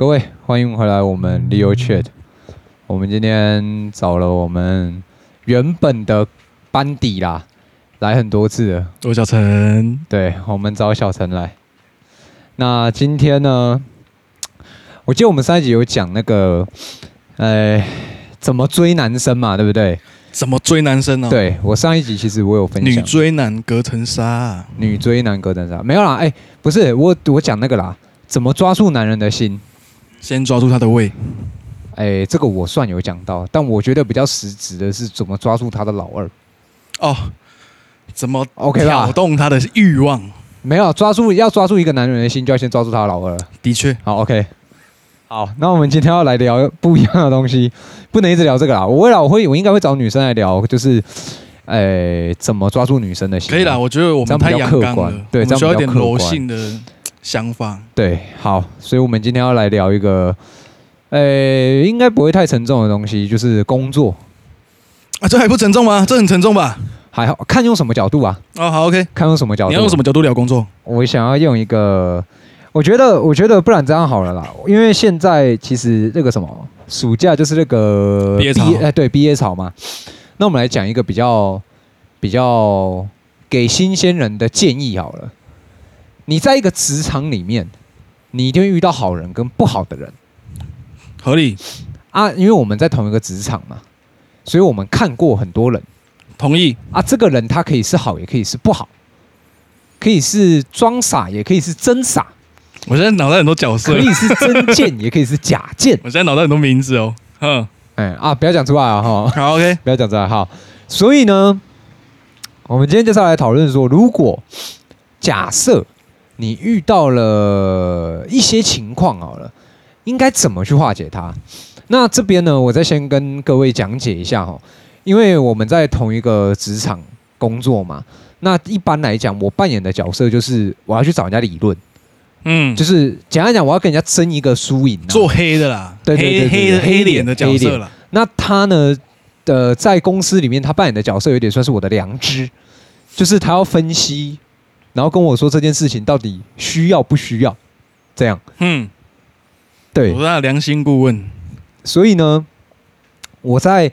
各位，欢迎回来我们 Leo Chat。我们今天找了我们原本的班底啦，来很多次了。我小陈，对，我们找小陈来。那今天呢？我记得我们上一集有讲那个，呃，怎么追男生嘛，对不对？怎么追男生呢、啊？对，我上一集其实我有分享。女追男隔层纱，女追男隔层纱，没有啦，哎，不是我我讲那个啦，怎么抓住男人的心？先抓住他的胃。哎，这个我算有讲到，但我觉得比较实质的是怎么抓住他的老二。哦，怎么 OK 吧？挑动他的欲望？没有，抓住要抓住一个男人的心，就要先抓住他的老二。的确，好 OK。好，那我们今天要来聊不一样的东西，不能一直聊这个啦。我未来我会，我应该会找女生来聊，就是，哎，怎么抓住女生的心？可以啦，我觉得我们太阳刚了，对，这样比较客观，需要一点柔性的想法。对，好，所以我们今天要来聊一个，诶，应该不会太沉重的东西，就是工作。啊，这还不沉重吗？这很沉重吧？还好看用什么角度啊？哦，好，OK，看用什么角度？你要用什么角度聊工作？我想要用一个。我觉得，我觉得不然这样好了啦，因为现在其实那个什么暑假就是那个毕业潮，哎，对，毕业潮嘛。那我们来讲一个比较比较给新鲜人的建议好了。你在一个职场里面，你一定会遇到好人跟不好的人，合理。啊，因为我们在同一个职场嘛，所以我们看过很多人。同意。啊，这个人他可以是好，也可以是不好，可以是装傻，也可以是真傻。我现在脑袋很多角色，可以是真贱，也可以是假贱。我现在脑袋很多名字哦，哼，哎啊，不要讲出来啊，哈，好，OK，不要讲出来，哈。所以呢，我们今天就是要来讨论说，如果假设你遇到了一些情况好了，应该怎么去化解它？那这边呢，我再先跟各位讲解一下哈，因为我们在同一个职场工作嘛，那一般来讲，我扮演的角色就是我要去找人家理论。嗯，就是简单讲，我要跟人家争一个输赢，做黑的啦，对对对，黑黑脸的角色啦。那他呢呃在公司里面，他扮演的角色有点算是我的良知，就是他要分析，然后跟我说这件事情到底需要不需要，这样。嗯，对，我是良心顾问。所以呢，我在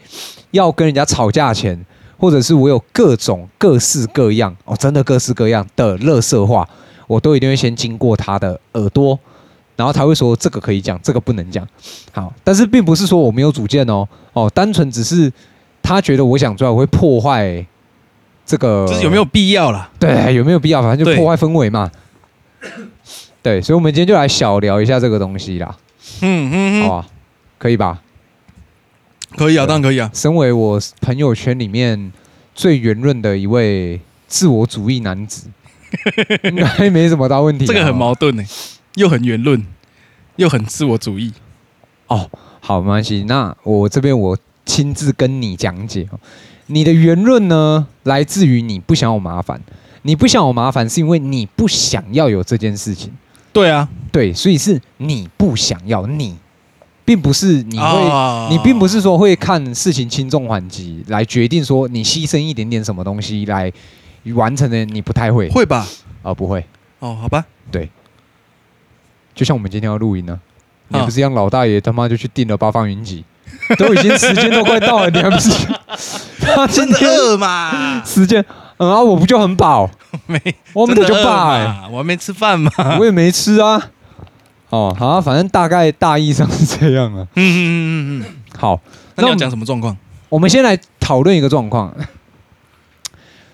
要跟人家吵架前，或者是我有各种各式各样哦，真的各式各样的乐色话。我都一定会先经过他的耳朵，然后他会说这个可以讲，这个不能讲。好，但是并不是说我没有主见哦，哦，单纯只是他觉得我讲出来我会破坏这个，就是有没有必要啦？对，有没有必要？反正就破坏氛围嘛。对，所以，我们今天就来小聊一下这个东西啦。嗯嗯嗯，好啊，可以吧？可以啊，当然可以啊。身为我朋友圈里面最圆润的一位自我主义男子。应该没什么大问题。这个很矛盾呢，又很圆润，又很自我主义。哦，好，没关系。那我这边我亲自跟你讲解。你的圆润呢，来自于你不想有麻烦。你不想有麻烦，是因为你不想要有这件事情。对啊，对，所以是你不想要你，并不是你会，哦、你并不是说会看事情轻重缓急来决定说你牺牲一点点什么东西来。完成的你不太会，会吧？哦，不会。哦，好吧。对，就像我们今天要录音呢，你不是让老大爷他妈就去订了八方云集，都已经时间都快到了，你还不是？他今天饿嘛？时间，嗯啊，我不就很饱？没，我们就饱哎，我还没吃饭嘛，我也没吃啊。哦，好，反正大概大意上是这样啊。嗯嗯嗯嗯嗯。好，那你要讲什么状况？我们先来讨论一个状况。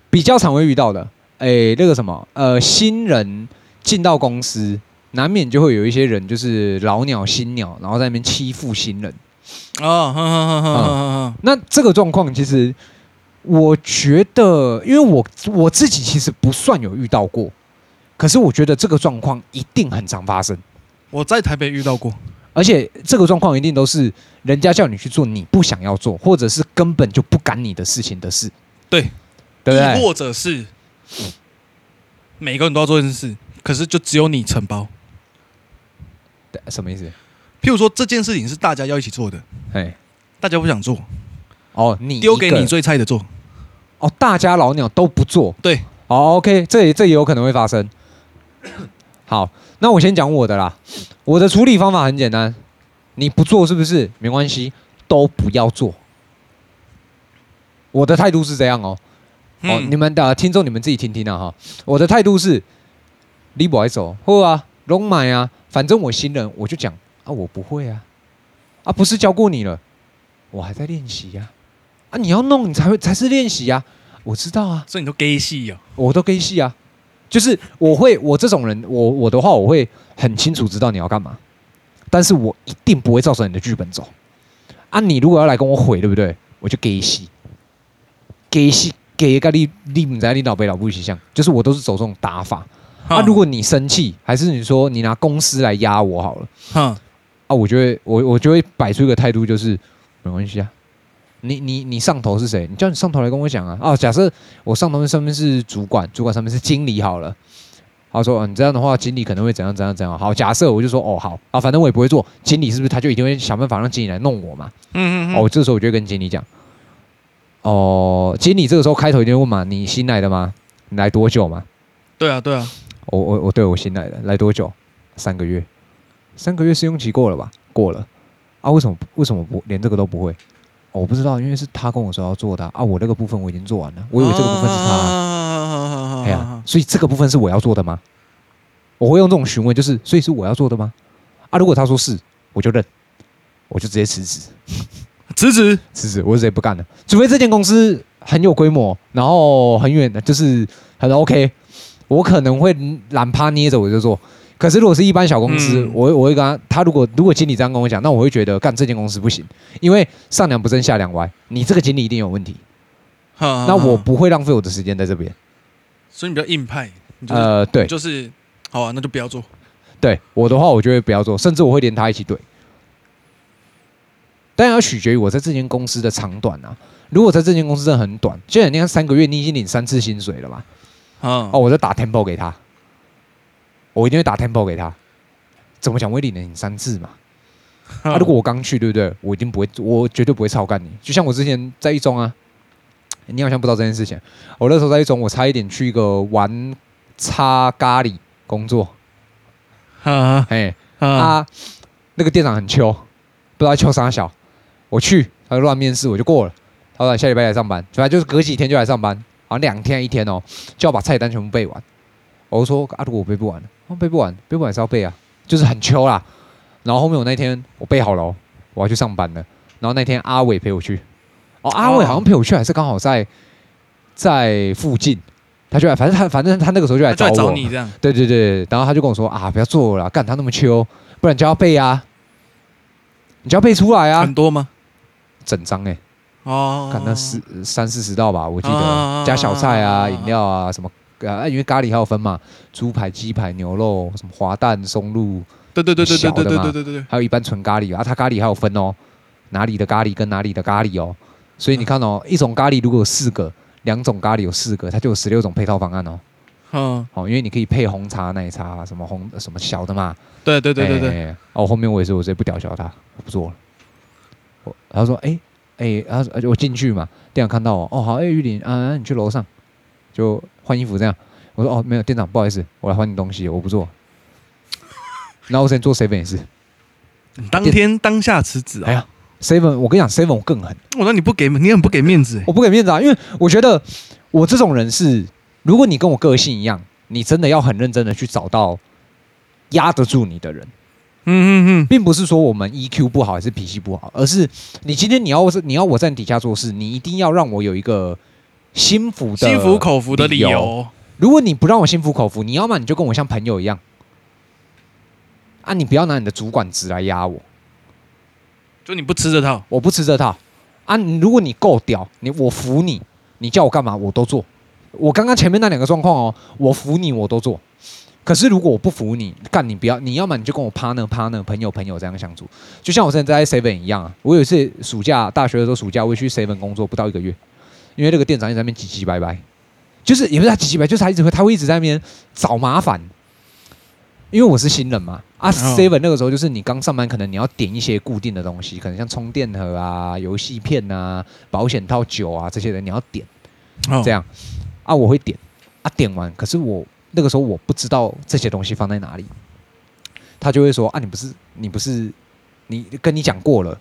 比较常会遇到的，哎、欸，那个什么，呃，新人进到公司，难免就会有一些人就是老鸟新鸟，然后在那边欺负新人。哦，呵呵呵呵呵呵。那这个状况其实，我觉得，因为我我自己其实不算有遇到过，可是我觉得这个状况一定很常发生。我在台北遇到过，而且这个状况一定都是人家叫你去做你不想要做，或者是根本就不干你的事情的事。对。对对，或者是每个人都要做这件事，可是就只有你承包。什么意思？譬如说这件事情是大家要一起做的，哎，大家不想做，哦，你丢给你最菜的做，哦，大家老鸟都不做，对，哦，OK，这也这也有可能会发生。好，那我先讲我的啦。我的处理方法很简单，你不做是不是？没关系，都不要做。我的态度是这样哦。嗯、哦，你们的听众，你们自己听听啊哈。我的态度是，你不爱走，或啊，龙买啊，反正我新人，我就讲啊，我不会啊，啊，不是教过你了，我还在练习呀。啊，你要弄，你才会才是练习呀。我知道啊，所以你都给戏啊，我都 gay 戏啊。就是我会，我这种人，我我的话，我会很清楚知道你要干嘛，但是我一定不会照着你的剧本走。啊，你如果要来跟我毁，对不对？我就给戏，给戏，给一个你你不知道你老北老不形象，就是我都是走这种打法。啊，如果你生气，还是你说你拿公司来压我好了，啊，我就会我我就会摆出一个态度，就是没关系啊。你你你上头是谁？你叫你上头来跟我讲啊！哦，假设我上头上面是主管，主管上面是经理好了。他说：“嗯，你这样的话，经理可能会怎样怎样怎样。”好，假设我就说：“哦，好啊，反正我也不会做。经理是不是他就一定会想办法让经理来弄我嘛？”嗯嗯嗯。哦，这时候我就会跟经理讲：“哦，经理这个时候开头一定会问嘛，你新来的吗？你来多久嘛？”对啊，对啊。我我我对我新来的，来多久？三个月。三个月试用期过了吧？过了。啊，为什么为什么不连这个都不会？我不知道，因为是他跟我说要做的啊，我那个部分我已经做完了，我以为这个部分是他，哎呀，所以这个部分是我要做的吗？我会用这种询问，就是所以是我要做的吗？啊，如果他说是，我就认，我就直接辞职，辞职，辞职，我直接不干了，除非这间公司很有规模，然后很远的，就是很 OK，我可能会懒趴捏着我就做。可是如果是一般小公司，嗯、我我会跟他，他如果如果经理这样跟我讲，那我会觉得干这间公司不行，因为上梁不正下梁歪，你这个经理一定有问题。哈那我不会浪费我的时间在这边。所以你比较硬派。就是、呃，对，就是好啊，那就不要做。对我的话，我就会不要做，甚至我会连他一起怼。但要取决于我在这间公司的长短啊。如果在这间公司真的很短，现在你看三个月，你已经领三次薪水了嘛？哦，我在打 tempo 给他。我一定会打 tempo 给他，怎么讲？我也领了你三次嘛。啊，如果我刚去，对不对？我一定不会，我绝对不会操干你。就像我之前在一中啊，你好像不知道这件事情。我那时候在一中，我差一点去一个玩擦咖喱工作。啊，哎，啊，那个店长很秋，不知道秋啥小。我去，他就乱面试，我就过了。他说下礼拜来上班，反正就是隔几天就来上班，好像两天一天哦，就要把菜单全部背完。我说啊，如果我背不完，我背不完，背不完是要背啊，就是很秋啦。然后后面我那天我背好了，我要去上班了。然后那天阿伟陪我去，哦，阿伟好像陪我去，还是刚好在在附近，他就来，反正他反正他那个时候就来找我，找你这样。对对对，然后他就跟我说啊，不要做了，干他那么秋，不然就要背啊，你就要背出来啊。很多吗？整张哎、欸，哦，干那四三四十道吧，我记得加小菜啊、饮料啊什么。啊，因为咖喱还有分嘛，猪排、鸡排、牛肉，什么滑蛋、松露，对对对对对对对对对，还有一般纯咖喱啊，它咖喱还有分哦，哪里的咖喱跟哪里的咖喱哦，所以你看哦，一种咖喱如果有四个，两种咖喱有四个，它就有十六种配套方案哦。嗯，好，因为你可以配红茶、奶茶，什么红什么小的嘛。对对对对对。哦，后面我也是，我直接不屌小他，我不做了。我他说，哎哎，他说我进去嘛，店长看到我，哦好，哎玉林啊，你去楼上。就换衣服这样，我说哦没有店长不好意思，我来换你东西，我不做。然后我先做 seven 也是，当天当下辞职啊！哎呀，seven 我跟你讲 seven 我更狠，我说你不给你很不给面子，我不给面子啊，因为我觉得我这种人是，如果你跟我个性一样，你真的要很认真的去找到压得住你的人。嗯嗯嗯，并不是说我们 EQ 不好还是脾气不好，而是你今天你要是你要我在你底下做事，你一定要让我有一个。心服的心服口服的理由。如果你不让我心服口服，你要么你就跟我像朋友一样啊，你不要拿你的主管职来压我。就你不吃这套，我不吃这套啊。如果你够屌，你我服你，你叫我干嘛我都做。我刚刚前面那两个状况哦，我服你我都做。可是如果我不服你，干你不要，你要么你就跟我 partner partner 朋友朋友这样相处。就像我现在在 seven 一样啊。我有一次暑假大学的时候，暑假我去 seven 工作不到一个月。因为那个店长一直在那边唧唧歪歪，就是也不是他唧唧歪，就是他一直会，他会一直在那边找麻烦。因为我是新人嘛，啊，seven 那个时候就是你刚上班，可能你要点一些固定的东西，可能像充电盒啊、游戏片啊、保险套、酒啊这些人，你要点，这样。啊，我会点。啊，点完，可是我那个时候我不知道这些东西放在哪里，他就会说啊，你不是你不是你跟你讲过了，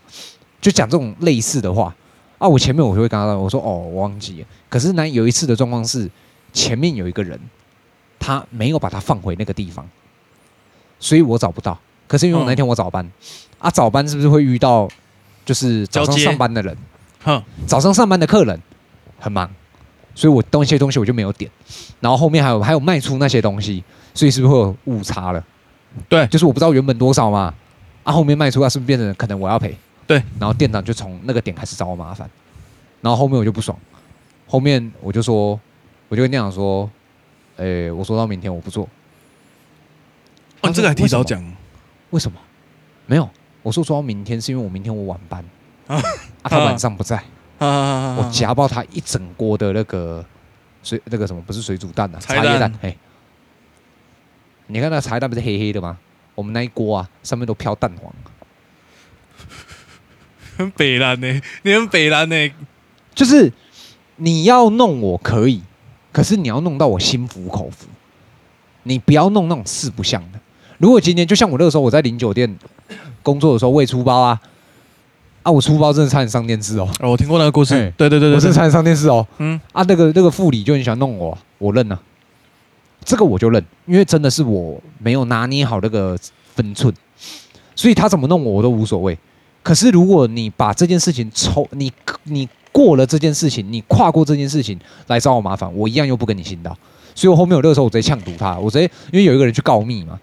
就讲这种类似的话啊。我前面我就会跟他说，我说哦，我忘记了。可是呢，有一次的状况是前面有一个人，他没有把它放回那个地方，所以我找不到。可是因为我那天我早班、嗯、啊，早班是不是会遇到就是早上上班的人？哼，早上上班的客人很忙。所以我东西东西我就没有点，然后后面还有还有卖出那些东西，所以是不是会有误差了？对，就是我不知道原本多少嘛，啊后面卖出啊是不是变成可能我要赔？对，然后店长就从那个点开始找我麻烦，然后后面我就不爽，后面我就说，我就跟店长说，哎，我说到明天我不做。哦，这个还提早讲？为什么？没有，我说说到明天是因为我明天我晚班啊，啊他晚上不在。啊我夹爆他一整锅的那个水，那个什么不是水煮蛋啊，茶叶蛋。嘿，你看那茶叶蛋不是黑黑的吗？我们那一锅啊，上面都飘蛋黄。很北烂呢，你很北烂呢。就是你要弄我可以，可是你要弄到我心服口服。你不要弄那种四不像的。如果今天就像我那个时候，我在零酒店工作的时候，未出包啊。啊！我出包真的差点上电视哦！哦，我听过那个故事。对对对对，我真的差点上电视哦。嗯。啊，那个那个副理就很喜欢弄我，我认了。这个我就认，因为真的是我没有拿捏好那个分寸，所以他怎么弄我我都无所谓。可是如果你把这件事情抽，你你过了这件事情，你跨过这件事情来找我麻烦，我一样又不跟你信道。所以我后面有那个时候，我直接呛堵他，我直接因为有一个人去告密嘛，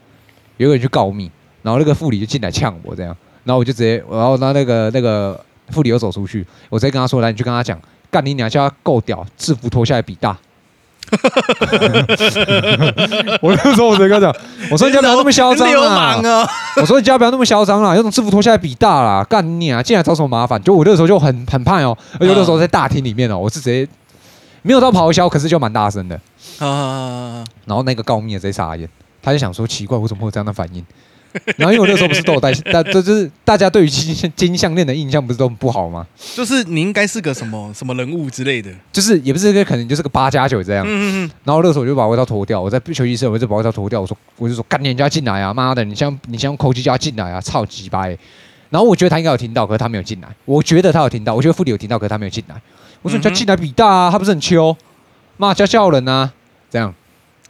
有一个人去告密，然后那个副理就进来呛我这样。然后我就直接，然后那那个那个副理又走出去，我直接跟他说：“来，你去跟他讲，干你娘，叫他够屌，制服脱下来比大。” 我那时候我直接跟他讲：“我说你家不要那么嚣张啊！我说你家不要那么嚣张啦，有种制服脱下来比大啦，干你啊，进来找什么麻烦？”就我那个时候就很很怕哦，而且那时候在大厅里面哦，我是直接没有到咆哮，可是就蛮大声的。然后那个告密的直接傻眼，他就想说：“奇怪，我怎么会有这样的反应？” 然后因为我那时候不是都有戴，但这就是大家对于金金项链的印象不是都很不好吗？就是你应该是个什么什么人物之类的，就是也不是个可能就是个八加九这样。嗯嗯嗯。然后那时候我就把外套脱掉，我在休息室我就把外套脱掉，我说我就说干人家进来啊，妈的，你先你像扣机家进来啊，操鸡巴！然后我觉得他应该有听到，可是他没有进来。我觉得他有听到，我觉得副理有听到，可是他没有进来。我说你叫进来比大啊，他不是很秋，骂家叫人啊，这样。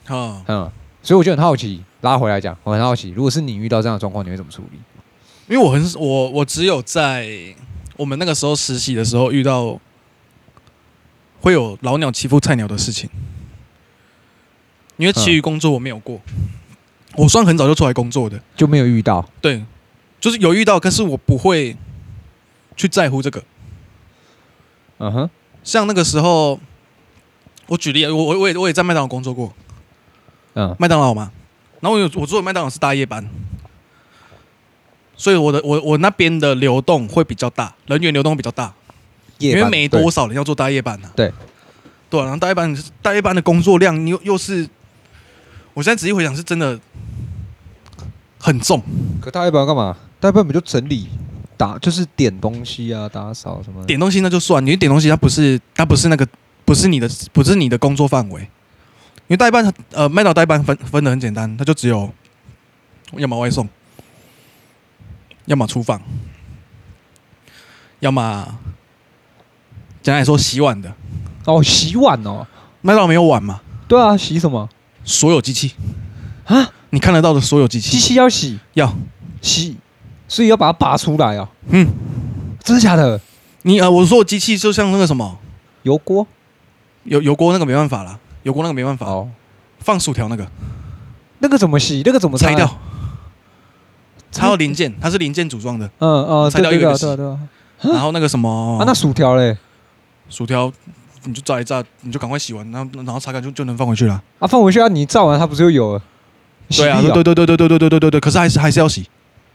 哦嗯，所以我就很好奇。拉回来讲，我很好奇，如果是你遇到这样的状况，你会怎么处理？因为我很我我只有在我们那个时候实习的时候遇到会有老鸟欺负菜鸟的事情，因为其余工作我没有过，我算很早就出来工作的，就没有遇到。对，就是有遇到，可是我不会去在乎这个。嗯哼，像那个时候，我举例，我我我也我也在麦当劳工作过，嗯，麦当劳嘛。然后我有我做的麦当劳是大夜班，所以我的我我那边的流动会比较大，人员流动会比较大，因为没多少人要做大夜班呢、啊。对，对、啊，然后大夜班大夜班的工作量又又是，我现在仔细回想是真的很重。可大夜班要干嘛？大夜班不就整理打就是点东西啊，打扫什么？点东西那就算，你点东西它不是它不是那个不是你的不是你的工作范围。因为代班，呃，麦当劳代班分分的很简单，它就只有，要么外送，要么厨房，要么简单来说洗碗的。哦，洗碗哦，麦当劳没有碗嘛？对啊，洗什么？所有机器啊，你看得到的所有机器，机器要洗，要洗，所以要把它拔出来啊。嗯，真的假的？你呃，我说机器就像那个什么油锅，油油锅那个没办法了。油锅那个没办法哦，放薯条那个，那个怎么洗？那个怎么拆掉？拆掉零件，它是零件组装的。嗯嗯，拆掉一个对对。然后那个什么啊？那薯条嘞？薯条你就炸一炸，你就赶快洗完，然后然后擦干就就能放回去了。啊，放回去啊！你炸完它不是又有了？对啊，对对对对对对对对对对。可是还是还是要洗，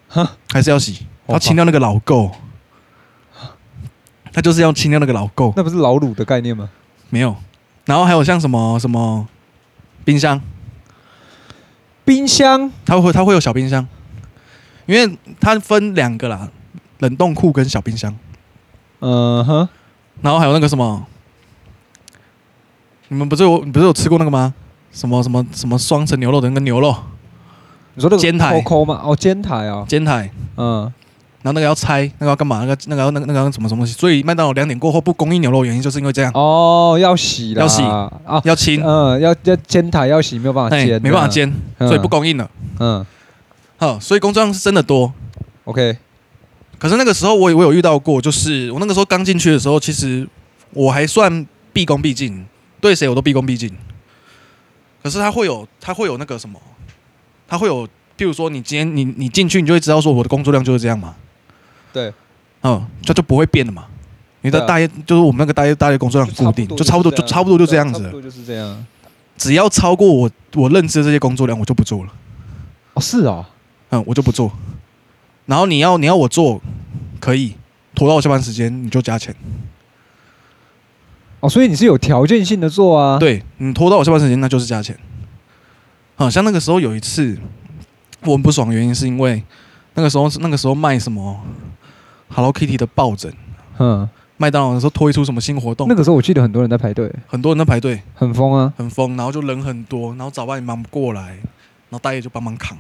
哈，还是要洗。要清掉那个老垢，它就是要清掉那个老垢。那不是老卤的概念吗？没有。然后还有像什么什么冰箱，冰箱它会它会有小冰箱，因为它分两个啦，冷冻库跟小冰箱。嗯哼，然后还有那个什么，你们不是有不是有吃过那个吗？什么什么什么双层牛肉的那个牛肉，你说那个煎台？哦，煎台啊，煎台，嗯。然后那个要拆，那个要干嘛？那个那个要那个那个要什么什么东西？所以麦当劳两点过后不供应牛肉，原因就是因为这样。哦，要洗了，要洗啊，要清，嗯，要要煎台要洗，没有办法煎，没办法煎，嗯、所以不供应了。嗯，好，所以工作量是真的多。OK，可是那个时候我我有遇到过，就是我那个时候刚进去的时候，其实我还算毕恭毕敬，对谁我都毕恭毕敬。可是他会有他会有那个什么，他会有，譬如说你今天你你进去，你就会知道说我的工作量就是这样嘛。对，嗯，这就不会变了嘛。你的大业就是我们那个大业大业工作量固定，就差不多就差不多就这样子。差不多就是这样。只要超过我我认知的这些工作量，我就不做了。哦，是哦，嗯，我就不做。然后你要你要我做，可以拖到我下班时间，你就加钱。哦，所以你是有条件性的做啊？对，你拖到我下班时间，那就是加钱。好像那个时候有一次我很不爽的原因是因为那个时候是那个时候卖什么？Hello Kitty 的抱枕，嗯，麦当劳的时候推出什么新活动？那个时候我记得很多人在排队，很多人在排队，很疯啊，很疯，然后就人很多，然后早班也忙不过来，然后大爷就帮忙扛，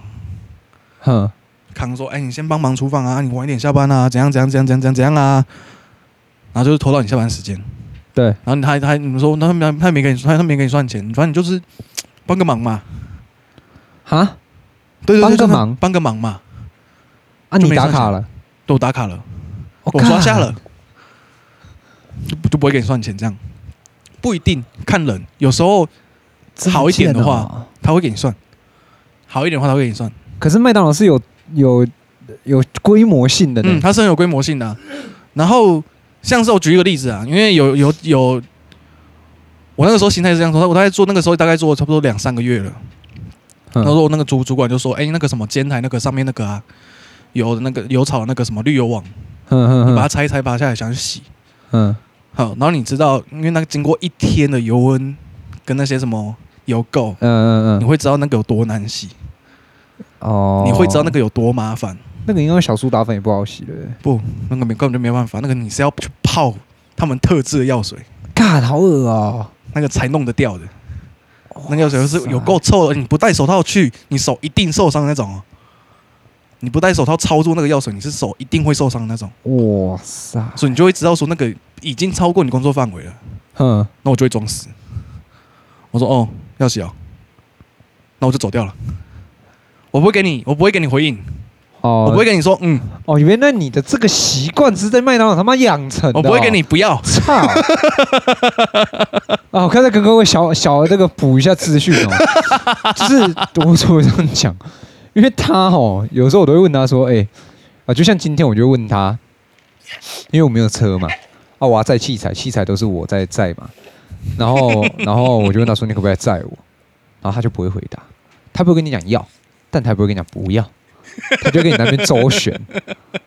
哼，扛说，哎，你先帮忙厨房啊，你晚一点下班啊，怎样怎样怎样怎样怎样啊，然后就是拖到你下班时间，对，然后他还他还你们说，他没他没给你他他没给你算钱，反正你就是帮个忙嘛，哈，对对对，帮个忙？帮个忙嘛，啊，你打卡了，都打卡了。我刷下了，就就不会给你算钱，这样不一定看人，有时候好一点的话，他会给你算；好一点的话，他会给你算。可是麦当劳是有有有规模性的，嗯，它是很有规模性的啊。然后像是我举一个例子啊，因为有有有，我那个时候心态是这样说，我大概做那个时候大概做了差不多两三个月了。然后我那个主主管就说：“哎，那个什么煎台那个上面那个啊，有那个有炒那个什么滤油网。”嗯，你把它拆一拆，拔下来想去洗，嗯，好，然后你知道，因为那个经过一天的油温跟那些什么油垢，嗯嗯嗯，你会知道那个有多难洗，哦，你会知道那个有多麻烦。那个因为小苏打粉也不好洗的，不，那个没根本就没办法，那个你是要去泡他们特制的药水，嘎，好恶啊，那个才弄得掉的，那个药水是有够臭的，你不戴手套去，你手一定受伤那种哦。你不戴手套操作那个药水，你是手一定会受伤那种。哇塞！所以你就会知道说那个已经超过你工作范围了。哼，那我就会装死。我说哦，要洗哦，那我就走掉了。我不会给你，我不会给你回应。哦，我不会跟你说嗯。哦，原来你的这个习惯是在麦当劳他妈养成的。我不会给你不要。操！啊，我刚才跟各位小小的这个补一下资讯哦，就是我怎么这样讲？因为他哦，有时候我都会问他说：“哎、啊，就像今天我就问他，因为我没有车嘛，啊，我要载器材，器材都是我在载嘛，然后，然后我就问他说：你可不可以载我？然后他就不会回答，他不会跟你讲要，但他不会跟你讲不要，他就跟你那边周旋，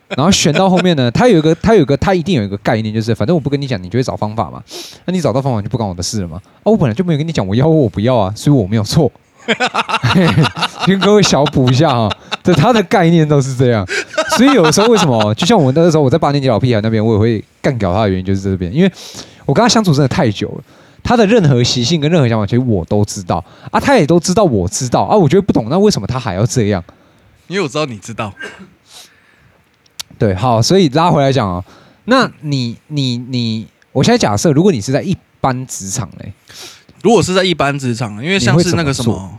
然后旋到后面呢，他有一个，他有一个，他一定有一个概念，就是反正我不跟你讲，你就会找方法嘛，那你找到方法就不关我的事了嘛，啊，我本来就没有跟你讲我要或我不要啊，所以我没有错。” 跟各位小补一下哈，这他的概念都是这样，所以有的时候为什么，就像我那个时候我在八年级老屁孩那边，我也会干掉他的原因就是这边，因为我跟他相处真的太久了，他的任何习性跟任何想法，其实我都知道啊，他也都知道我知道啊，我觉得不懂，那为什么他还要这样？因为我知道你知道，对，好，所以拉回来讲啊，那你你你，我现在假设，如果你是在一般职场嘞。如果是在一般职场，因为像是那个什么，么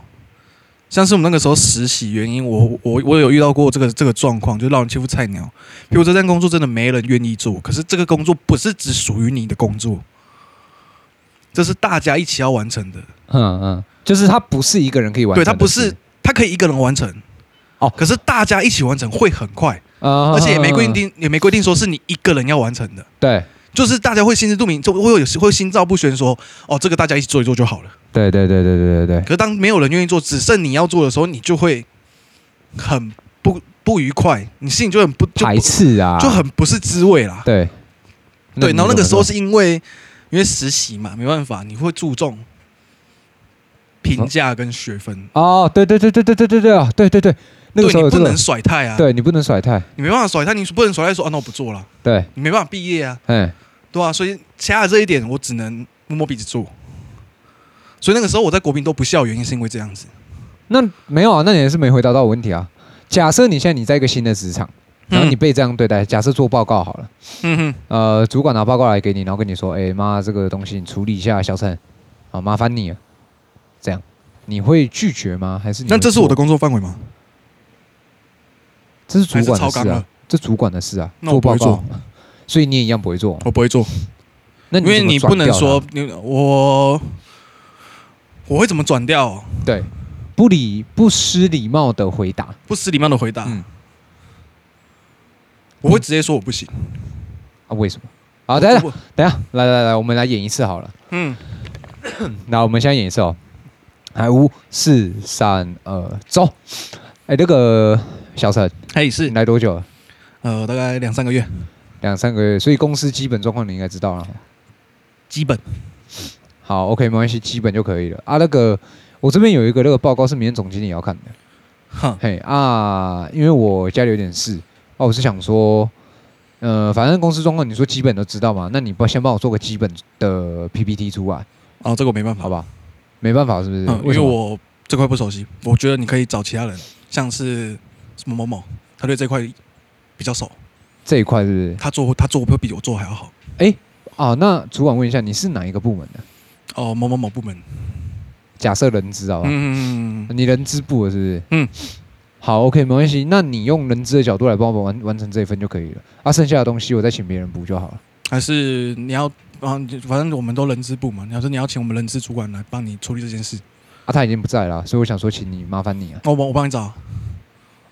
像是我们那个时候实习原因，我我我有遇到过这个这个状况，就让人欺负菜鸟。比如这份工作真的没人愿意做，可是这个工作不是只属于你的工作，这是大家一起要完成的。嗯嗯，就是他不是一个人可以完成，对，他不是，他可以一个人完成。哦，可是大家一起完成会很快，而且也没规定，也没规定说是你一个人要完成的。对。就是大家会心知肚明，就会有时会心照不宣，说哦，这个大家一起做一做就好了。对对对对对对对。可是当没有人愿意做，只剩你要做的时候，你就会很不不愉快，你心里就很不排斥啊，就很不是滋味啦。对对，然后那个时候是因为因为实习嘛，没办法，你会注重评价跟学分。哦，对对对对对对对对啊，对对对。那个时候你不能甩太啊！对，你不能甩太，你没办法甩太，你不能甩太说啊，那我不做了。对，你没办法毕业啊。嗯，对啊，所以掐了这一点，我只能摸摸鼻子做。所以那个时候我在国民都不笑，原因是因为这样子。那没有啊，那你还是没回答到我问题啊。假设你现在你在一个新的职场，然后你被这样对待，假设做报告好了，嗯哼，呃，主管拿报告来给你，然后跟你说，哎妈，这个东西你处理一下，小陈，好麻烦你了，这样你会拒绝吗？还是你？那这是我的工作范围吗？这是主管的事啊，这主管的事啊，做报告，所以你也一样不会做，我不会做。那因为你不能说你我我会怎么转掉？对。不礼不失礼貌的回答，不失礼貌的回答。嗯，我会直接说我不行。啊？为什么？好，等下，等下，来来来，我们来演一次好了。嗯，那我们先演一次哦。来，五、四、三、二，走。哎，那个小陈，嘿，是来多久了？呃，大概两三个月。两三个月，所以公司基本状况你应该知道了。基本。好，OK，没关系，基本就可以了。啊，那个。我这边有一个那个报告是明天总经理要看的，哼嘿啊，因为我家里有点事，哦，我是想说，呃，反正公司状况你说基本都知道嘛，那你不先帮我做个基本的 PPT 出来？哦，这个我没办法，好吧，没办法是不是？嗯因为我这块不熟悉，我觉得你可以找其他人，像是什么某某，他对这块比较熟，这一块是不是？他做他做会比我做还要好。哎，啊，那主管问一下，你是哪一个部门的？哦，某某某部门。假设人资好吧，嗯，你人资部的是不是？嗯，好，OK，没关系。那你用人资的角度来帮我完完成这一份就可以了。啊，剩下的东西我再请别人补就好了。还是你要啊？反正我们都人资部嘛。你要说你要请我们人资主管来帮你处理这件事，啊，他已经不在了，所以我想说，请你麻烦你啊。我帮我帮你找。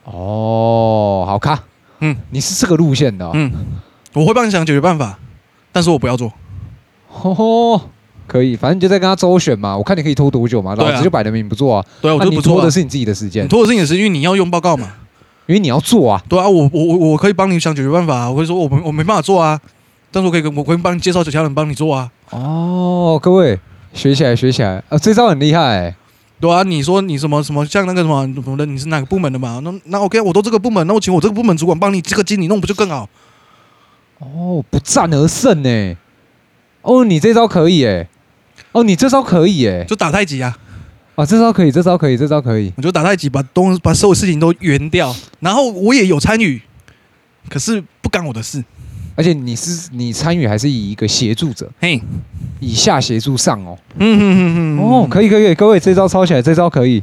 哦，好卡。嗯，你是这个路线的，哦。嗯，我会帮你想解决办法，但是我不要做。吼吼。可以，反正你就在跟他周旋嘛。我看你可以拖多久嘛，老子就摆着明不做啊。对啊，我就不拖的是你自己的时间，你拖的是你的时间，因为你要用报告嘛，因为你要做啊。对啊，我我我我可以帮你想解决办法啊。我会说我没我没办法做啊，但是我可以跟我可以帮你介绍其他人帮你做啊。哦，各位学起来学起来啊，这招很厉害欸。对啊，你说你什么什么像那个什么什么的，你是哪个部门的嘛？那那 OK，我都这个部门，那我请我这个部门主管帮你这个经理弄不就更好？哦，不战而胜呢。哦，你这招可以哎。哦，你这招可以哎，就打太极啊！啊，这招可以，这招可以，这招可以。我就打太极，把东把所有事情都圆掉，然后我也有参与，可是不干我的事。而且你是你参与还是以一个协助者？嘿，以下协助上哦。嗯嗯嗯嗯。哦，可以可以，各位这招抄起来，这招可以，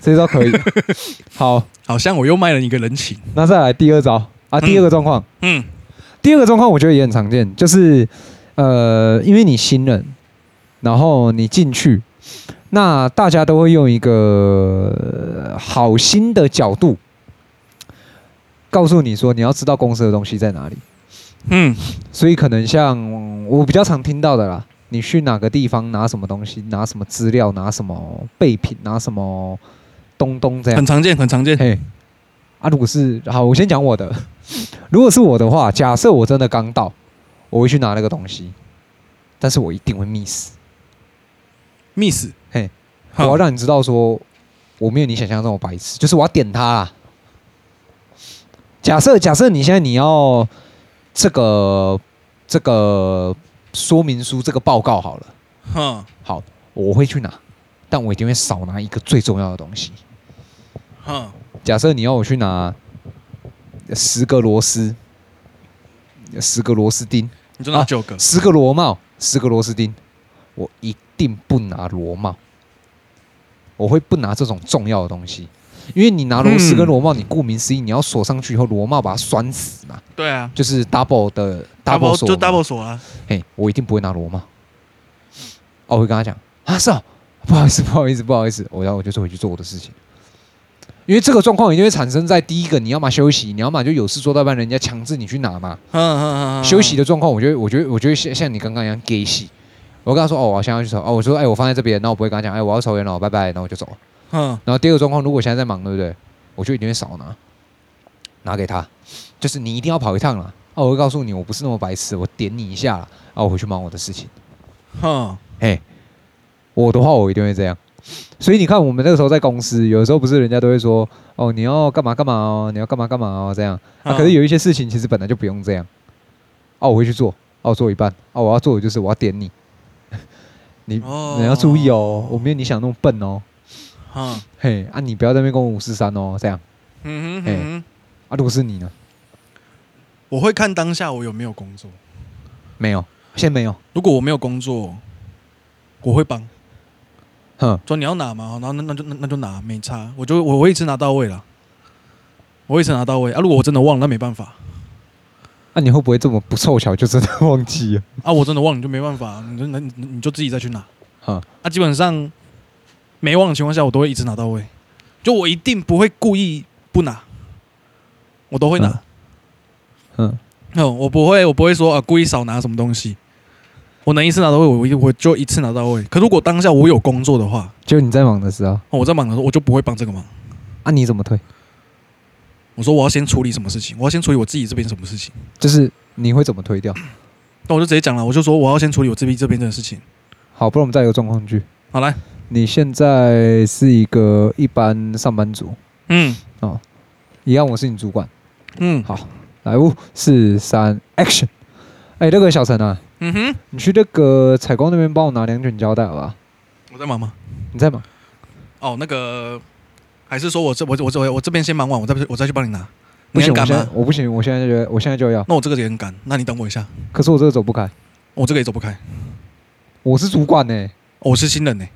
这招可以。好，好像我又卖了你一个人情。那再来第二招啊，第二个状况。嗯。第二个状况我觉得也很常见，就是呃，因为你新人。然后你进去，那大家都会用一个好心的角度告诉你说，你要知道公司的东西在哪里。嗯，所以可能像我比较常听到的啦，你去哪个地方拿什么东西，拿什么资料，拿什么备品，拿什么东东这样，很常见，很常见。嘿，啊，如果是好，我先讲我的。如果是我的话，假设我真的刚到，我会去拿那个东西，但是我一定会 miss。miss，嘿，我要让你知道说，我没有你想象中的白痴，就是我要点它啦。假设假设你现在你要这个这个说明书这个报告好了，哼，好，我会去拿，但我一定会少拿一个最重要的东西。哼，假设你要我去拿十个螺丝，十个螺丝钉，你就拿九个，十个螺帽，十个螺丝钉，我一。定不拿螺帽，我会不拿这种重要的东西，因为你拿螺丝跟螺帽，你顾名思义，你要锁上去以后，螺帽把它拴死嘛。对啊，就是 double 的 double 锁，就 double 锁啊。嘿，我一定不会拿螺帽。哦，我会跟他讲啊，是啊，不好意思，不好意思，不好意思，我要我就是回去做我的事情。因为这个状况一定会产生在第一个，你要么休息，你要么就有事做到一半，人家强制你去拿嘛。嗯嗯嗯。休息的状况，我觉得，我觉得，我觉得像像你刚刚一样给洗。我跟他说：“哦，我现在要去抽。哦，我说：哎，我放在这边，那我不会跟他讲。哎，我要抽烟了，拜拜，那我就走。嗯。然后第二个状况，如果现在在忙，对不对？我就一定会少拿，拿给他，就是你一定要跑一趟了。哦，我会告诉你，我不是那么白痴，我点你一下，然后我回去忙我的事情。哼，哎，我的话我一定会这样。所以你看，我们那个时候在公司，有的时候不是人家都会说：哦，你要干嘛干嘛哦，你要干嘛干嘛哦，这样。啊，可是有一些事情其实本来就不用这样。哦，我会去做。哦，做一半。哦，我要做的就是我要点你。”你、哦、你要注意哦，我没有你想那么笨哦。嗯，嘿，啊，你不要在那边跟我五四三哦，这样。嗯哼，嗯哼，啊，如果是你呢？我会看当下我有没有工作。没有，现在没有。如果我没有工作，我会帮。哼，说你要拿嘛，然后那那就那那就拿，没差。我就我会一次拿到位了，我会一次拿到位啊。如果我真的忘了，那没办法。那、啊、你会不会这么不凑巧就真的忘记啊？啊，我真的忘了，你就没办法，你就那你你就自己再去拿。哈，啊，基本上没忘的情况下，我都会一直拿到位。就我一定不会故意不拿，我都会拿。嗯，嗯，我不会，我不会说啊，故意少拿什么东西。我能一次拿到位，我一我就一次拿到位。可如果当下我有工作的话，就你在忙的时候，我在忙的时候，我就不会帮这个忙。啊，你怎么退？我说我要先处理什么事情，我要先处理我自己这边什么事情。就是你会怎么推掉？那我就直接讲了，我就说我要先处理我这边这边的事情。好，不然我们再一个状况剧。好来，你现在是一个一般上班族。嗯，哦，一样，我是你主管。嗯，好，来五四三，Action！哎，那个小陈啊。嗯哼，你去那个采购那边帮我拿两卷胶带好吧？我在忙吗？你在忙？哦，那个，还是说我这我我我我这边先忙完，我再我再去帮你拿。不行，赶吗？我不行，我现在就我现在就要。那我这个也很赶，那你等我一下。可是我这个走不开，我这个也走不开。我是主管呢、欸，我是新人呢、欸。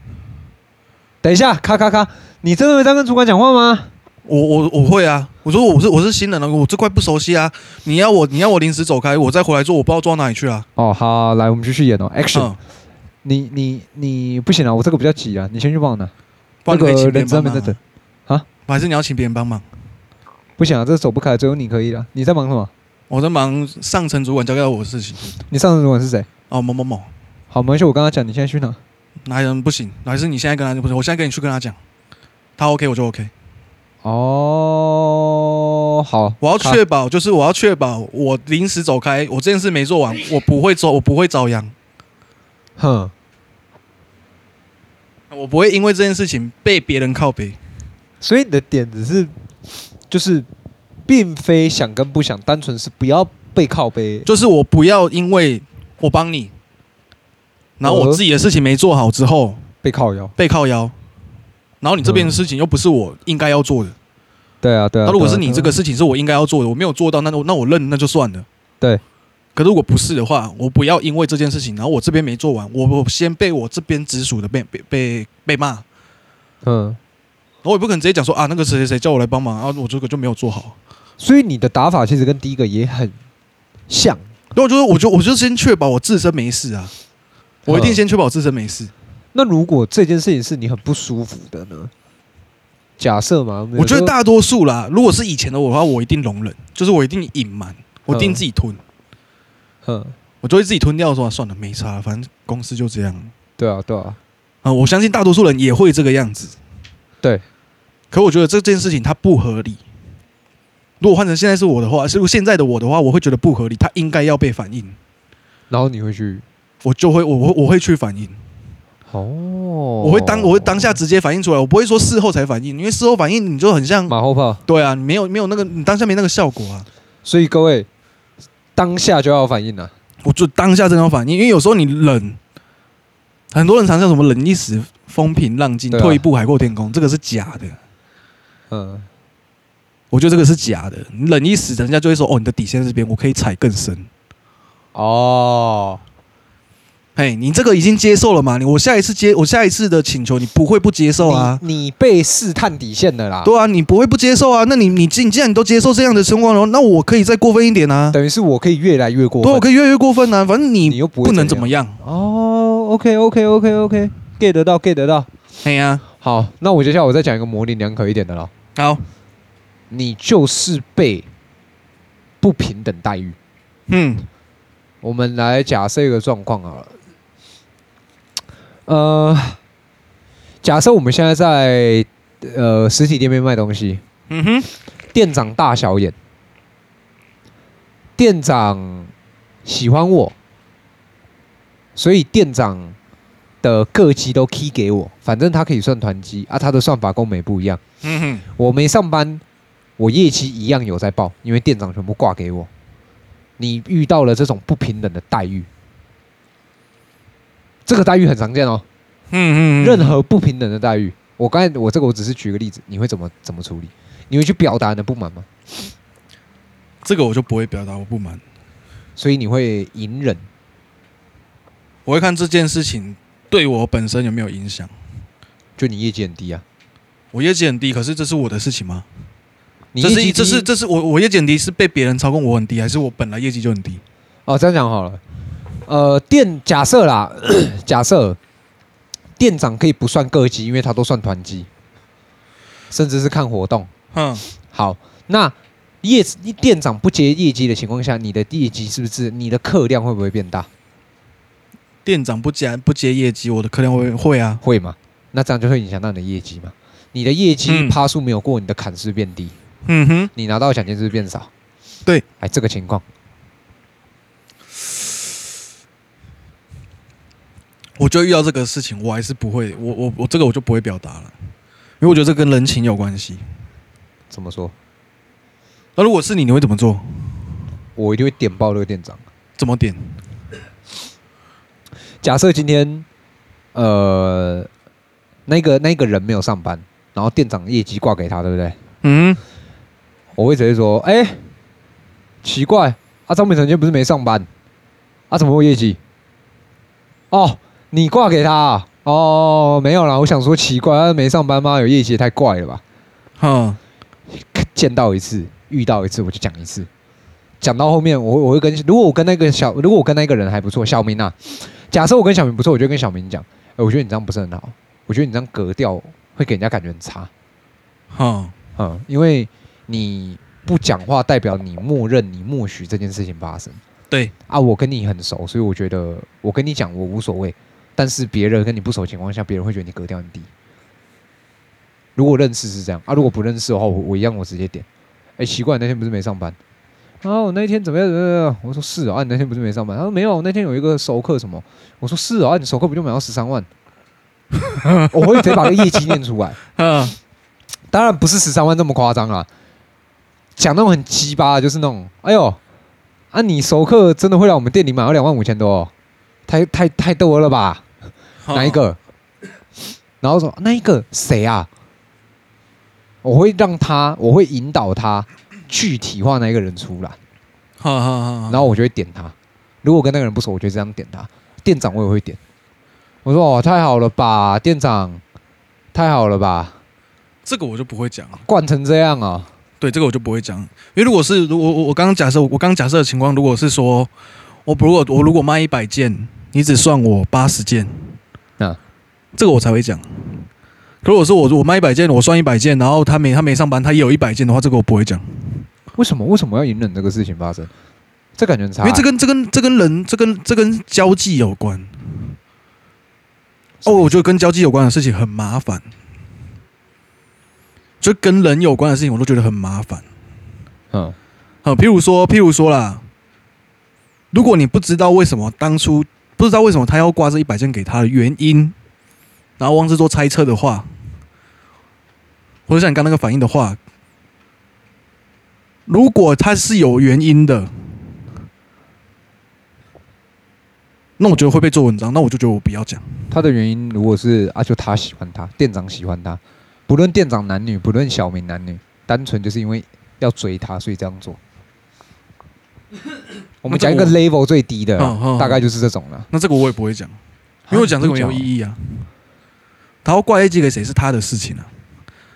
等一下，咔咔咔，你真的会这样跟主管讲话吗？我我我会啊，我说我是我是新人啊，我这块不熟悉啊。你要我你要我临时走开，我再回来做，我不知道做到哪里去啊。哦，好，来，我们继续演哦，Action！、嗯、你你你不行啊，我这个比较急啊，你先去帮我拿。那个人在没在等啊？还是你要请别人帮忙？不行啊，这个走不开，只有你可以了。你在忙什么？我在忙上层主管交给我的事情。你上层主管是谁？哦，某某某。好，没关系，我刚刚讲，你现在去哪？哪人不行？还是你现在跟他不行？我现在跟你去跟他讲，他 OK 我就 OK。哦，好，我要确保，就是我要确保，我临时走开，我这件事没做完，我不会走，我不会遭殃。哼，我不会因为这件事情被别人靠背。所以你的点子是，就是，并非想跟不想，单纯是不要被靠背。就是我不要因为我帮你，然后我自己的事情没做好之后被靠腰，被靠腰。然后你这边的事情又不是我应该要做的，对啊，对啊。那如果是你这个事情是我应该要做的，我没有做到，那那我认那就算了。对。可如果不是的话，我不要因为这件事情，然后我这边没做完，我我先被我这边直属的被被被被骂。嗯。我也不可能直接讲说啊，那个谁谁谁叫我来帮忙，然后我这个就没有做好。所以你的打法其实跟第一个也很像。对，我就我就我就先确保我自身没事啊，我一定先确保自身没事。那如果这件事情是你很不舒服的呢？假设嘛，我觉得大多数啦。如果是以前的我的话，我一定容忍，就是我一定隐瞒，我一定自己吞。哼，我就会自己吞掉，说算了，没差，反正公司就这样。对啊，对啊。啊，我相信大多数人也会这个样子。对。可我觉得这件事情它不合理。如果换成现在是我的话，是如果现在的我的话，我会觉得不合理，它应该要被反映。然后你会去，我就会，我我我会去反应。哦，我会当我会当下直接反应出来，我不会说事后才反应，因为事后反应你就很像马后炮。对啊，你没有没有那个，你当下没那个效果啊。所以各位当下就要反应了，我就当下真的要反应，因为有时候你冷，很多人常常什么冷一时风平浪静，退一步海阔天空，这个是假的。嗯，我觉得这个是假的，你忍一时，人家就会说哦，你的底线在这边，我可以踩更深。哦。哎，你这个已经接受了嘛？你我下一次接我下一次的请求，你不会不接受啊？你，你被试探底线的啦。对啊，你不会不接受啊？那你你既既然你都接受这样的情况了，那我可以再过分一点啊？等于是我可以越来越过分，对，我可以越来越过分啊？反正你你又不不能怎么样哦？OK OK OK OK，get、得到 get 得到。哎呀、啊，好，那我接下来我再讲一个模棱两可一点的了。好，你就是被不平等待遇。嗯，我们来假设一个状况好了。呃，假设我们现在在呃实体店面卖东西，嗯哼，店长大小眼，店长喜欢我，所以店长的各级都 key 给我，反正他可以算团机啊，他的算法跟我们不一样，嗯哼，我没上班，我业绩一样有在报，因为店长全部挂给我。你遇到了这种不平等的待遇。这个待遇很常见哦。嗯嗯，任何不平等的待遇，我刚才我这个我只是举个例子，你会怎么怎么处理？你会去表达你的不满吗？这个我就不会表达我不满，所以你会隐忍。我会看这件事情对我本身有没有影响。就你业绩很低啊，我业绩很低，可是这是我的事情吗？你这是这是这是我我业绩很低是被别人操控我很低，还是我本来业绩就很低？哦，这样讲好了。呃，店假设啦，假设店长可以不算个级，因为他都算团级，甚至是看活动。嗯，好，那业店长不接业绩的情况下，你的业绩是不是你的客量会不会变大？店长不接不接业绩，我的客量会会啊，会吗？那这样就会影响到你的业绩嘛？你的业绩趴数没有过，你的坎是变低。嗯哼，你拿到奖金是不是变少？对，哎，这个情况，我就遇到这个事情，我还是不会，我我我这个我就不会表达了，因为我觉得这跟人情有关系。怎么说？那如果是你，你会怎么做？我一定会点爆这个店长。怎么点？假设今天，呃，那个那个人没有上班，然后店长业绩挂给他，对不对？嗯，我会直接说，哎，奇怪，啊，张美成今天不是没上班，啊，怎么会业绩？哦，你挂给他啊？哦，没有啦，我想说奇怪，他没上班吗？有业绩也太怪了吧？哼，见到一次，遇到一次，我就讲一次，讲到后面，我我会跟，如果我跟那个小，如果我跟那个人还不错，小明啊。假设我跟小明不错，我就跟小明讲，哎，我觉得你这样不是很好，我觉得你这样格调会给人家感觉很差，哈，嗯，因为你不讲话，代表你默认、你默许这件事情发生。对啊，我跟你很熟，所以我觉得我跟你讲我无所谓，但是别人跟你不熟的情况下，别人会觉得你格调很低。如果认识是这样啊，如果不认识的话，我我一样我直接点，哎，奇怪，那天不是没上班？啊，我那天怎么样？怎么样？我说是啊，你那天不是没上班？他说没有，我那天有一个熟客什么？我说是啊，你熟客不就买到十三万？我会直接把这个业绩念出来。嗯，当然不是十三万这么夸张啊，讲那种很鸡巴，就是那种，哎呦，啊，你熟客真的会来我们店里买到两万五千多？太太太多了吧？哪一个？然后说那一个谁啊？我会让他，我会引导他。具体化那一个人出来，然后我就会点他。如果跟那个人不熟，我就这样点他。店长我也会点。我说哦，太好了吧，店长，太好了吧。这个我就不会讲。惯成这样啊？对，这个我就不会讲。因为如果是如果我我刚刚假设我刚刚假设的情况，如果是说我如果我如果卖一百件，你只算我八十件，那这个我才会讲。如果是我我卖一百件，我算一百件，然后他没他没上班，他也有一百件的话，这个我不会讲。为什么为什么要隐忍这个事情发生？这感觉很差，因为这跟这跟这跟人这跟这跟交际有关。哦，我觉得跟交际有关的事情很麻烦，就跟人有关的事情，我都觉得很麻烦。嗯，好，譬如说，譬如说啦，如果你不知道为什么当初不知道为什么他要挂这一百件给他的原因，然后妄自做猜测的话，或者像你刚那个反应的话。如果他是有原因的，那我觉得会被做文章，那我就觉得我不要讲。他的原因如果是啊，就他喜欢他，店长喜欢他，不论店长男女，不论小明男女，单纯就是因为要追他，所以这样做。我们讲一个 level 最低的，大概就是这种了。那这个我也不会讲，因为我讲这个没有意义啊。他要挂业绩给谁是他的事情啊，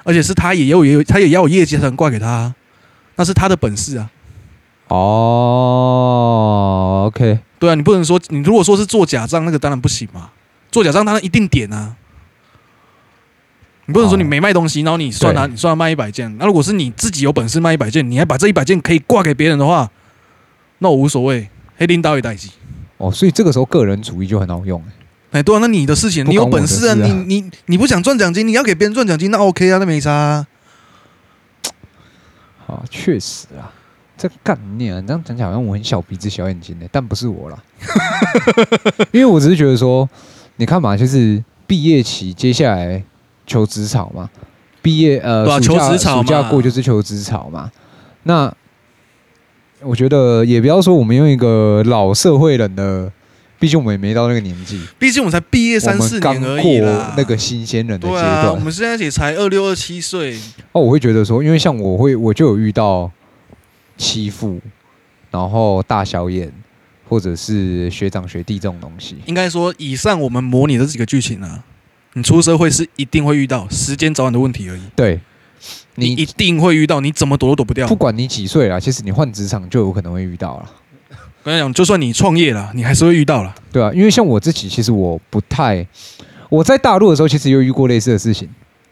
而且是他也有也有他也要有业绩才能挂给他啊。那是他的本事啊！哦，OK，对啊，你不能说你如果说是做假账，那个当然不行嘛。做假账当然一定点啊！你不能说你没卖东西，然后你算啊，你算他卖一百件。那如果是你自己有本事卖一百件，你还把这一百件可以挂给别人的话，那我无所谓，黑领导也代志。哦，所以这个时候个人主义就很好用。哎，对啊，那你的事情，你有本事啊，你你你不想赚奖金，你要给别人赚奖金，那 OK 啊，那没差。啊，确实啊，这概念啊，你这样讲起来好像我很小鼻子小眼睛的，但不是我啦，因为我只是觉得说，你看嘛，就是毕业期接下来求职潮嘛，毕业呃，啊、暑假求职潮暑假过就是求职潮嘛，那我觉得也不要说我们用一个老社会人的标毕竟我们也没到那个年纪，毕竟我们才毕业三四年而已啦，那个新鲜人的阶段。啊、我们现在也才二六二七岁。哦，我会觉得说，因为像我会，我就有遇到欺负，然后大小眼，或者是学长学弟这种东西。应该说，以上我们模拟的这几个剧情啊，你出社会是一定会遇到，时间早晚的问题而已。对。你一定会遇到，你怎么躲都躲不掉。不管你几岁了，其实你换职场就有可能会遇到了。我跟你讲，就算你创业了，你还是会遇到了。对啊，因为像我自己，其实我不太，我在大陆的时候，其实有遇过类似的事情。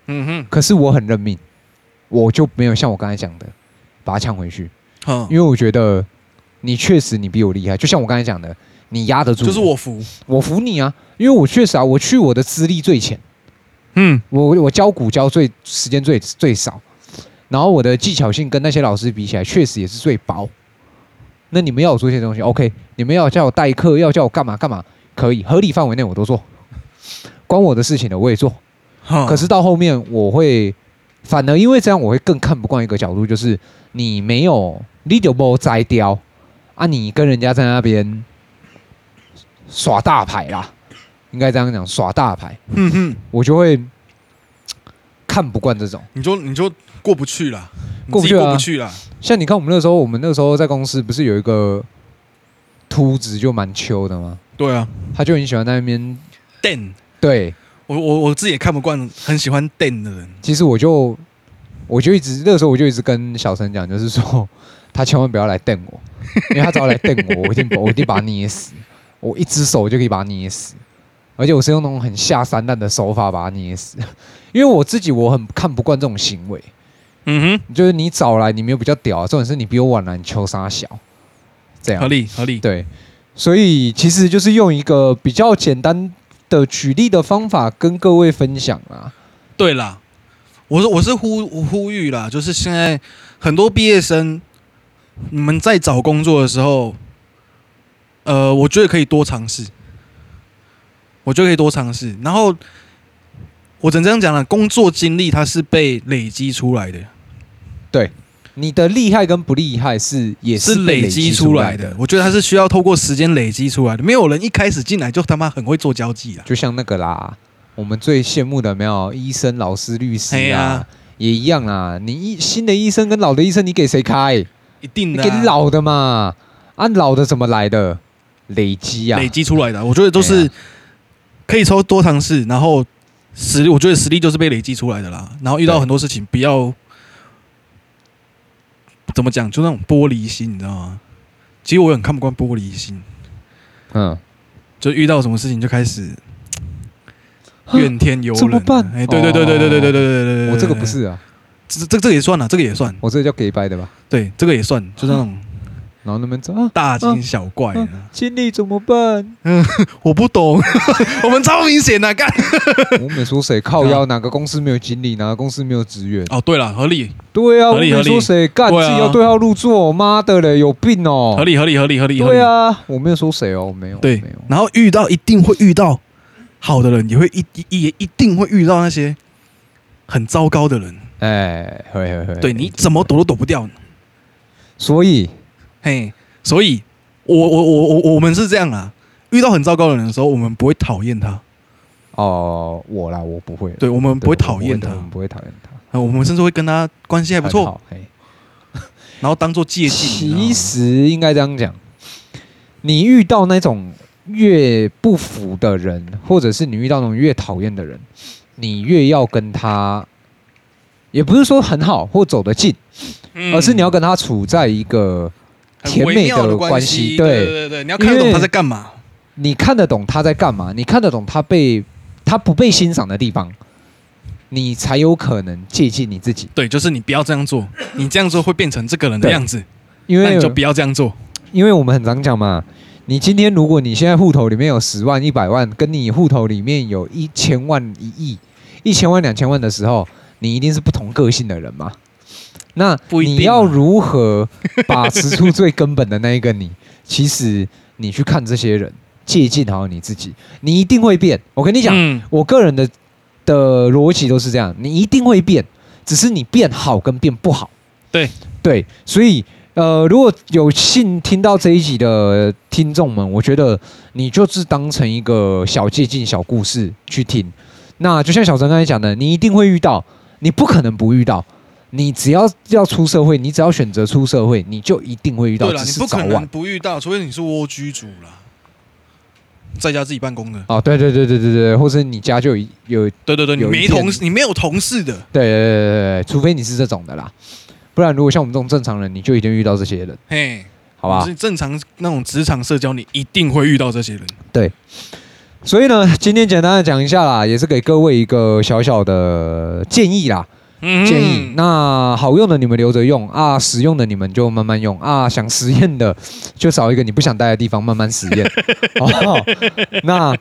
嗯哼。可是我很认命，我就没有像我刚才讲的，把它抢回去。嗯。因为我觉得你确实你比我厉害，就像我刚才讲的，你压得住。就是我服，我服你啊！因为我确实啊，我去我的资历最浅。嗯。我我教股教最时间最最少。然后我的技巧性跟那些老师比起来，确实也是最薄。那你们要我做这些东西，OK？你们要叫我代课，要叫我干嘛干嘛，可以，合理范围内我都做。关我的事情的我也做。可是到后面我会，反而因为这样，我会更看不惯一个角度，就是你没有 leaderboard 摘雕啊，你跟人家在那边耍大牌啦，应该这样讲，耍大牌。嗯哼，我就会看不惯这种。你就你就。过不去了，过不去了，过不去了。像你看，我们那时候，我们那时候在公司不是有一个秃子，就蛮秋的吗？对啊，他就很喜欢在那边瞪。对，我我我自己也看不惯很喜欢瞪的人。其实我就我就一直那个时候我就一直跟小陈讲，就是说他千万不要来瞪我，因为他只要来瞪我，我一定我一定把他捏死，我一只手就可以把他捏死。而且我是用那种很下三滥的手法把他捏死，因为我自己我很看不惯这种行为。嗯哼，就是你早来，你没有比较屌啊，重点是你比我晚来，你求啥小？这样合理合理。对，所以其实就是用一个比较简单的举例的方法跟各位分享啊。对啦，我是我是呼呼吁啦，就是现在很多毕业生，你们在找工作的时候，呃，我觉得可以多尝试，我觉得可以多尝试，然后。我只能这样讲了，工作经历它是被累积出来的。对，你的厉害跟不厉害是也是累积出来的。我觉得它是需要透过时间累积出来的。没有人一开始进来就他妈很会做交际啊。就像那个啦，我们最羡慕的没有医生、老师、律师啊，也一样啊。你医新的医生跟老的医生，你给谁开？一定的，给老的嘛。按老的怎么来的？累积啊，累积出来的。我觉得都是可以抽多尝试，然后。实力，我觉得实力就是被累积出来的啦。然后遇到很多事情，不要怎么讲，就那种玻璃心，你知道吗？其实我很看不惯玻璃心。嗯，就遇到什么事情就开始怨天尤人。怎么办？哎，对对对对对对对对对对，我这个不是啊，这这这个也算了，这个也算。我这个叫给掰的吧？对，这个也算，就那种。然后那边走，大惊小怪的，经理怎么办？嗯，我不懂，我们超明显的干。我没说谁靠腰，哪个公司没有经理，哪个公司没有职员？哦，对了，合理。对啊，我没说谁干，自己要对号入座。妈的嘞，有病哦！合理，合理，合理，合理。对啊，我没有说谁哦，没有。对，没有。然后遇到一定会遇到好的人，也会一也一定会遇到那些很糟糕的人。哎，会会会。对，你怎么躲都躲不掉。所以。嘿，所以，我我我我我们是这样啊，遇到很糟糕的人的时候，我们不会讨厌他。哦，我啦，我不会。对，我们不会讨厌他，我们不会讨厌他。我们甚至会跟他关系还不错。嘿，然后当做借鉴。其实应该这样讲，你遇到那种越不服的人，或者是你遇到那种越讨厌的人，你越要跟他，也不是说很好或走得近，而是你要跟他处在一个。甜美的关系，对对对，你要看得懂他在干嘛，你看得懂他在干嘛，你看得懂他被他不被欣赏的地方，你才有可能借鉴你自己。对，就是你不要这样做，你这样做会变成这个人的样子，因为你就不要这样做。因为我们很常讲嘛，你今天如果你现在户头里面有十万、一百万，跟你户头里面有一千万、一亿、一千万、两千万的时候，你一定是不同个性的人嘛。那你要如何把持住最根本的那一个你？其实你去看这些人，借鉴好你自己，你一定会变。我跟你讲，嗯、我个人的的逻辑都是这样，你一定会变，只是你变好跟变不好。对对，所以呃，如果有幸听到这一集的听众们，我觉得你就是当成一个小借鉴、小故事去听。那就像小陈刚才讲的，你一定会遇到，你不可能不遇到。你只要要出社会，你只要选择出社会，你就一定会遇到。对了，你不可能不遇到，除非你是蜗居族了，在家自己办公的。哦，对对对对对对，或者你家就有有，对对对，你没同事，你没有同事的。对对对对对，除非你是这种的啦，不然如果像我们这种正常人，你就一定遇到这些人。嘿，好吧，是正常那种职场社交，你一定会遇到这些人。对，所以呢，今天简单的讲一下啦，也是给各位一个小小的建议啦。建议，那好用的你们留着用啊，实用的你们就慢慢用啊。想实验的就找一个你不想待的地方慢慢实验。哦，那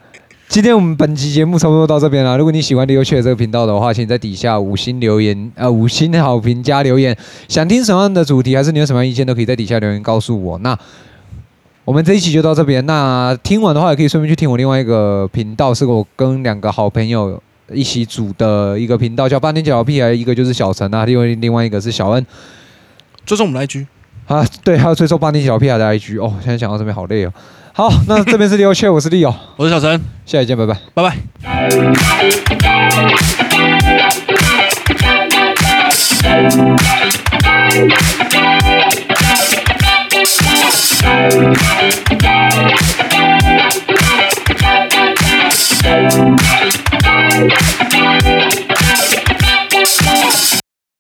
今天我们本期节目差不多到这边了。如果你喜欢 Leo Chat 这个频道的话，请在底下五星留言，呃，五星好评加留言。想听什么样的主题，还是你有什么样意见，都可以在底下留言告诉我。那我们这一期就到这边。那听完的话，也可以顺便去听我另外一个频道，是我跟两个好朋友。一起组的一个频道叫“八年小屁孩”，一个就是小陈啊，另外另外一个是小恩，追踪我们 I G 啊，对，还有追踪“八年小屁孩”的 I G 哦。现在想到这边好累哦。好，那这边是利欧切，我是利欧，我是小陈，下一见，拜拜，拜拜。Thank you.